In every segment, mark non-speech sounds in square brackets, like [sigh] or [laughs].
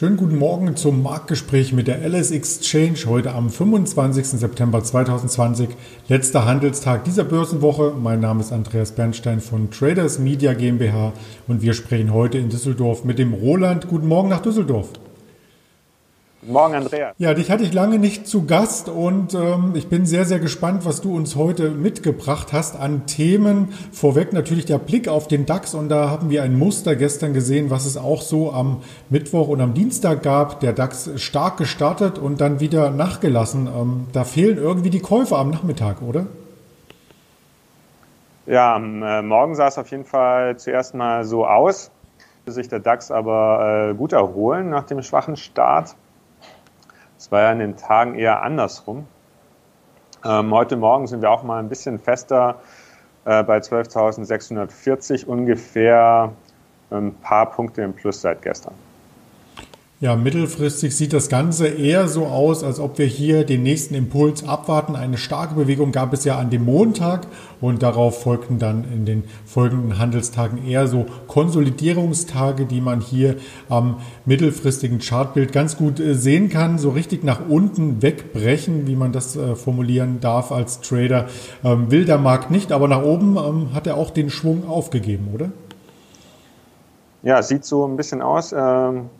Schönen guten Morgen zum Marktgespräch mit der LS Exchange heute am 25. September 2020, letzter Handelstag dieser Börsenwoche. Mein Name ist Andreas Bernstein von Traders Media GmbH und wir sprechen heute in Düsseldorf mit dem Roland. Guten Morgen nach Düsseldorf. Morgen, Andreas. Ja, dich hatte ich lange nicht zu Gast und ähm, ich bin sehr, sehr gespannt, was du uns heute mitgebracht hast an Themen. Vorweg natürlich der Blick auf den DAX und da haben wir ein Muster gestern gesehen, was es auch so am Mittwoch und am Dienstag gab. Der DAX stark gestartet und dann wieder nachgelassen. Ähm, da fehlen irgendwie die Käufer am Nachmittag, oder? Ja, am äh, Morgen sah es auf jeden Fall zuerst mal so aus, sich der DAX aber äh, gut erholen nach dem schwachen Start. Es war ja in den Tagen eher andersrum. Ähm, heute Morgen sind wir auch mal ein bisschen fester äh, bei 12.640 ungefähr ein paar Punkte im Plus seit gestern. Ja, mittelfristig sieht das Ganze eher so aus, als ob wir hier den nächsten Impuls abwarten. Eine starke Bewegung gab es ja an dem Montag und darauf folgten dann in den folgenden Handelstagen eher so Konsolidierungstage, die man hier am mittelfristigen Chartbild ganz gut äh, sehen kann. So richtig nach unten wegbrechen, wie man das äh, formulieren darf als Trader, ähm, will der Markt nicht, aber nach oben ähm, hat er auch den Schwung aufgegeben, oder? Ja, sieht so ein bisschen aus. Ähm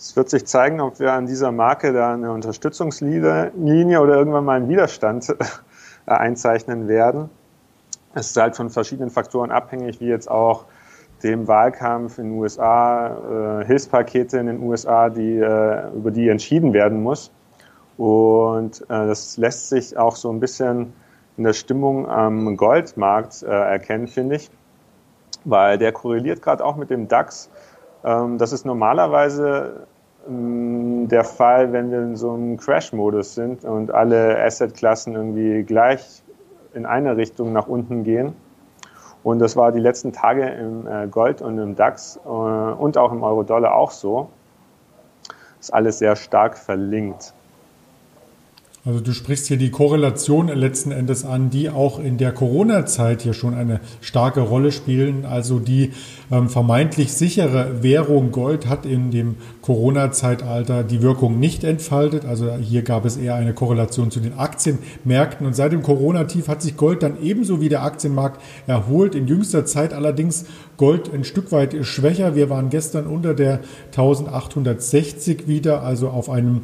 es wird sich zeigen, ob wir an dieser Marke da eine Unterstützungslinie oder irgendwann mal einen Widerstand äh, einzeichnen werden. Es ist halt von verschiedenen Faktoren abhängig, wie jetzt auch dem Wahlkampf in den USA, äh, Hilfspakete in den USA, die, äh, über die entschieden werden muss. Und das lässt sich auch so ein bisschen in der Stimmung am Goldmarkt erkennen, finde ich, weil der korreliert gerade auch mit dem DAX. Ähm, das ist normalerweise ähm, der Fall, wenn wir in so einem Crash-Modus sind und alle Asset-Klassen irgendwie gleich in eine Richtung nach unten gehen. Und das war die letzten Tage im äh, Gold und im DAX äh, und auch im Euro-Dollar auch so. Ist alles sehr stark verlinkt. Also du sprichst hier die Korrelation letzten Endes an, die auch in der Corona-Zeit hier schon eine starke Rolle spielen. Also die ähm, vermeintlich sichere Währung Gold hat in dem Corona-Zeitalter die Wirkung nicht entfaltet. Also hier gab es eher eine Korrelation zu den Aktienmärkten. Und seit dem Corona-Tief hat sich Gold dann ebenso wie der Aktienmarkt erholt. In jüngster Zeit allerdings Gold ein Stück weit schwächer. Wir waren gestern unter der 1860 wieder, also auf einem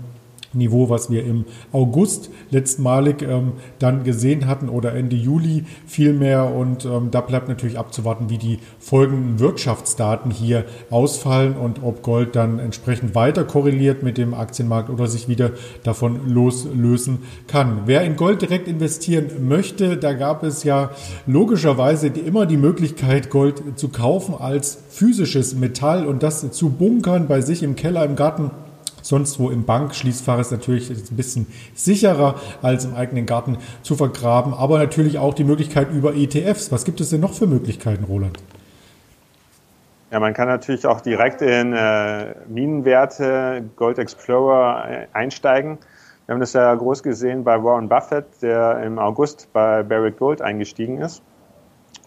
Niveau, was wir im August letztmalig ähm, dann gesehen hatten oder Ende Juli vielmehr. Und ähm, da bleibt natürlich abzuwarten, wie die folgenden Wirtschaftsdaten hier ausfallen und ob Gold dann entsprechend weiter korreliert mit dem Aktienmarkt oder sich wieder davon loslösen kann. Wer in Gold direkt investieren möchte, da gab es ja logischerweise immer die Möglichkeit, Gold zu kaufen als physisches Metall und das zu bunkern bei sich im Keller, im Garten sonst wo im Bankschließfach ist natürlich ein bisschen sicherer als im eigenen Garten zu vergraben, aber natürlich auch die Möglichkeit über ETFs. Was gibt es denn noch für Möglichkeiten, Roland? Ja, man kann natürlich auch direkt in äh, Minenwerte, Gold Explorer äh, einsteigen. Wir haben das ja groß gesehen bei Warren Buffett, der im August bei Barrick Gold eingestiegen ist.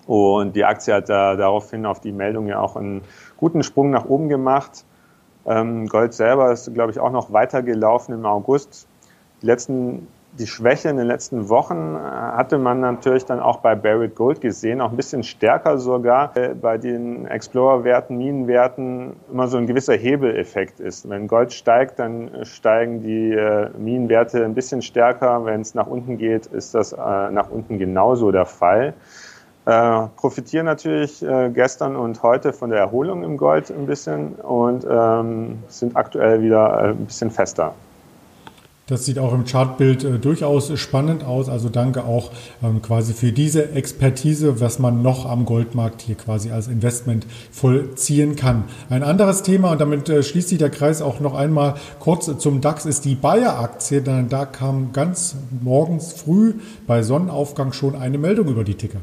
Und die Aktie hat da daraufhin auf die Meldung ja auch einen guten Sprung nach oben gemacht. Ähm, Gold selber ist, glaube ich, auch noch weiter gelaufen im August. Die letzten, die Schwäche in den letzten Wochen äh, hatte man natürlich dann auch bei Barrett Gold gesehen, auch ein bisschen stärker sogar äh, bei den Explorer-Werten, Minenwerten immer so ein gewisser Hebeleffekt ist. Wenn Gold steigt, dann steigen die äh, Minenwerte ein bisschen stärker. Wenn es nach unten geht, ist das nach unten genauso der Fall. Äh, profitieren natürlich äh, gestern und heute von der Erholung im Gold ein bisschen und ähm, sind aktuell wieder äh, ein bisschen fester. Das sieht auch im Chartbild äh, durchaus spannend aus. Also danke auch ähm, quasi für diese Expertise, was man noch am Goldmarkt hier quasi als Investment vollziehen kann. Ein anderes Thema, und damit äh, schließt sich der Kreis auch noch einmal kurz zum DAX, ist die Bayer-Aktie. Da kam ganz morgens früh bei Sonnenaufgang schon eine Meldung über die Ticker.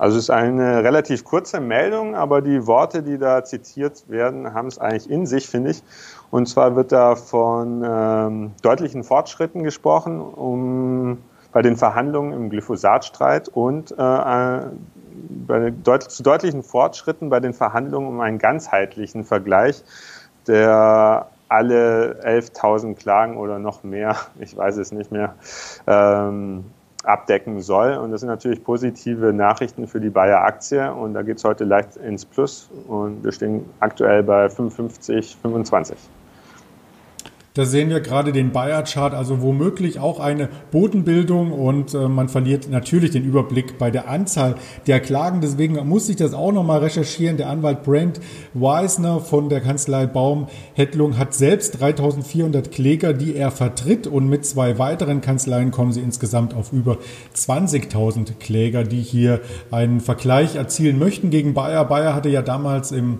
Also es ist eine relativ kurze Meldung, aber die Worte, die da zitiert werden, haben es eigentlich in sich, finde ich. Und zwar wird da von ähm, deutlichen Fortschritten gesprochen, um bei den Verhandlungen im Glyphosatstreit und äh, bei deut zu deutlichen Fortschritten bei den Verhandlungen um einen ganzheitlichen Vergleich der alle 11.000 Klagen oder noch mehr, [laughs] ich weiß es nicht mehr, ähm, abdecken soll. Und das sind natürlich positive Nachrichten für die Bayer-Aktie. Und da geht es heute leicht ins Plus. Und wir stehen aktuell bei 55, 25. Da sehen wir gerade den Bayer-Chart, also womöglich auch eine Bodenbildung und äh, man verliert natürlich den Überblick bei der Anzahl der Klagen. Deswegen muss ich das auch nochmal recherchieren. Der Anwalt Brent Weisner von der Kanzlei Baum Hettlung hat selbst 3400 Kläger, die er vertritt und mit zwei weiteren Kanzleien kommen sie insgesamt auf über 20.000 Kläger, die hier einen Vergleich erzielen möchten gegen Bayer. Bayer hatte ja damals im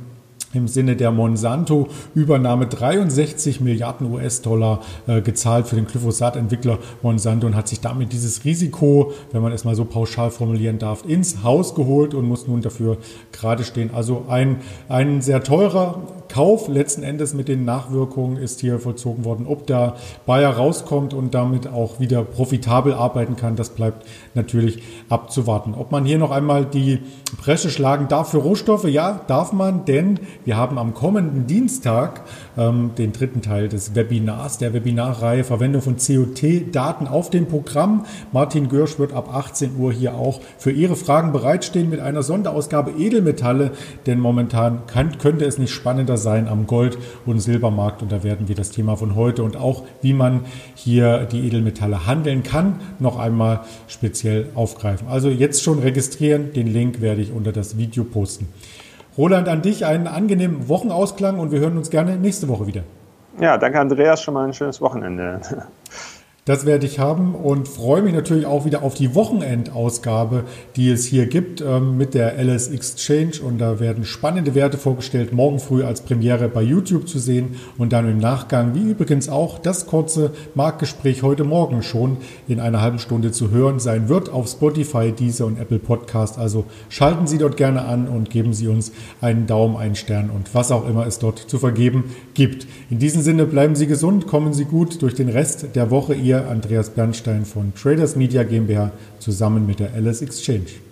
im Sinne der Monsanto-Übernahme 63 Milliarden US-Dollar äh, gezahlt für den Glyphosat-Entwickler Monsanto und hat sich damit dieses Risiko, wenn man es mal so pauschal formulieren darf, ins Haus geholt und muss nun dafür gerade stehen. Also ein, ein sehr teurer Kauf letzten Endes mit den Nachwirkungen ist hier vollzogen worden. Ob da Bayer rauskommt und damit auch wieder profitabel arbeiten kann, das bleibt natürlich abzuwarten. Ob man hier noch einmal die Bresche schlagen darf für Rohstoffe, ja, darf man, denn wir haben am kommenden Dienstag ähm, den dritten Teil des Webinars, der Webinarreihe Verwendung von COT-Daten auf dem Programm. Martin Görsch wird ab 18 Uhr hier auch für Ihre Fragen bereitstehen mit einer Sonderausgabe Edelmetalle, denn momentan kann, könnte es nicht spannender sein am Gold- und Silbermarkt und da werden wir das Thema von heute und auch wie man hier die Edelmetalle handeln kann, noch einmal speziell aufgreifen. Also jetzt schon registrieren, den Link werde ich unter das Video posten. Roland, an dich einen angenehmen Wochenausklang und wir hören uns gerne nächste Woche wieder. Ja, danke Andreas, schon mal ein schönes Wochenende. Das werde ich haben und freue mich natürlich auch wieder auf die Wochenendausgabe, die es hier gibt ähm, mit der LS Exchange. Und da werden spannende Werte vorgestellt, morgen früh als Premiere bei YouTube zu sehen und dann im Nachgang, wie übrigens auch das kurze Marktgespräch heute Morgen schon in einer halben Stunde zu hören sein wird auf Spotify, Deezer und Apple Podcast. Also schalten Sie dort gerne an und geben Sie uns einen Daumen, einen Stern und was auch immer es dort zu vergeben gibt. In diesem Sinne bleiben Sie gesund, kommen Sie gut durch den Rest der Woche. Ihr Andreas Bernstein von Traders Media GmbH zusammen mit der Alice Exchange.